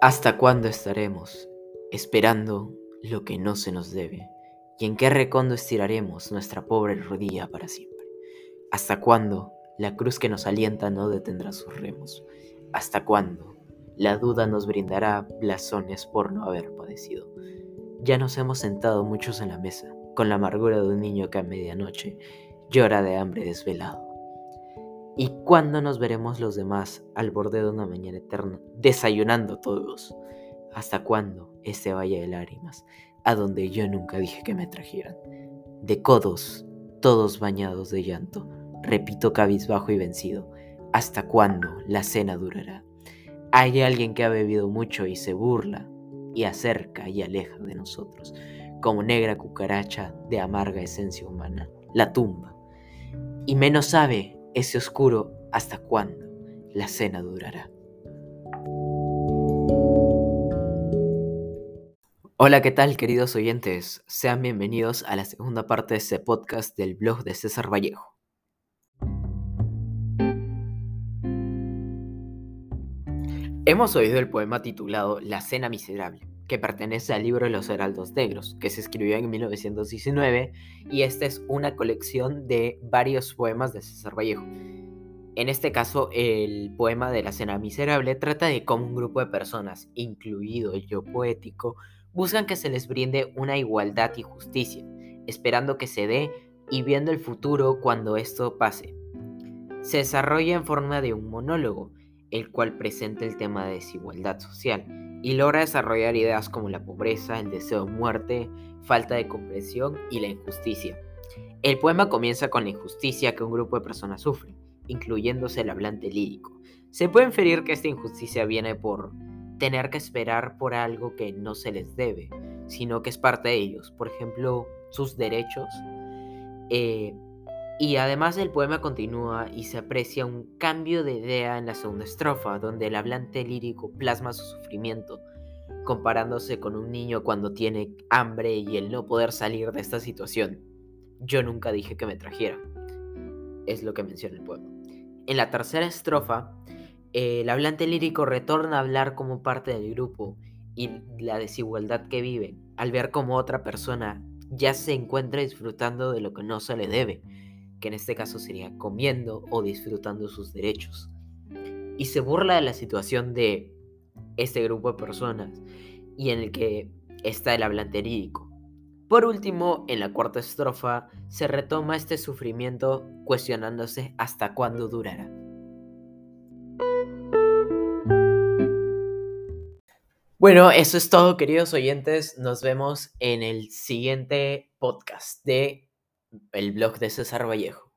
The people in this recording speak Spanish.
¿Hasta cuándo estaremos esperando lo que no se nos debe? ¿Y en qué recondo estiraremos nuestra pobre rodilla para siempre? ¿Hasta cuándo la cruz que nos alienta no detendrá sus remos? ¿Hasta cuándo la duda nos brindará blasones por no haber padecido? Ya nos hemos sentado muchos en la mesa, con la amargura de un niño que a medianoche llora de hambre desvelado. ¿Y cuándo nos veremos los demás al borde de una mañana eterna, desayunando todos? ¿Hasta cuándo este valle de lágrimas, a donde yo nunca dije que me trajeran? De codos, todos bañados de llanto, repito cabizbajo y vencido, ¿hasta cuándo la cena durará? Hay alguien que ha bebido mucho y se burla, y acerca y aleja de nosotros, como negra cucaracha de amarga esencia humana, la tumba. Y menos sabe ese oscuro hasta cuándo la cena durará. Hola, ¿qué tal queridos oyentes? Sean bienvenidos a la segunda parte de este podcast del blog de César Vallejo. Hemos oído el poema titulado La Cena Miserable, que pertenece al libro los Heraldos Negros, que se escribió en 1919 y esta es una colección de varios poemas de César Vallejo. En este caso, el poema de la Cena Miserable trata de cómo un grupo de personas, incluido el yo poético, buscan que se les brinde una igualdad y justicia, esperando que se dé y viendo el futuro cuando esto pase. Se desarrolla en forma de un monólogo, el cual presenta el tema de desigualdad social y logra desarrollar ideas como la pobreza, el deseo de muerte, falta de comprensión y la injusticia. El poema comienza con la injusticia que un grupo de personas sufre, incluyéndose el hablante lírico. Se puede inferir que esta injusticia viene por tener que esperar por algo que no se les debe, sino que es parte de ellos, por ejemplo, sus derechos. Eh, y además el poema continúa y se aprecia un cambio de idea en la segunda estrofa, donde el hablante lírico plasma su sufrimiento, comparándose con un niño cuando tiene hambre y el no poder salir de esta situación. Yo nunca dije que me trajera. Es lo que menciona el poema. En la tercera estrofa, el hablante lírico retorna a hablar como parte del grupo y la desigualdad que vive, al ver como otra persona ya se encuentra disfrutando de lo que no se le debe que en este caso sería comiendo o disfrutando sus derechos. Y se burla de la situación de este grupo de personas y en el que está el hablante lírico. Por último, en la cuarta estrofa se retoma este sufrimiento cuestionándose hasta cuándo durará. Bueno, eso es todo, queridos oyentes. Nos vemos en el siguiente podcast de el blog de César Vallejo.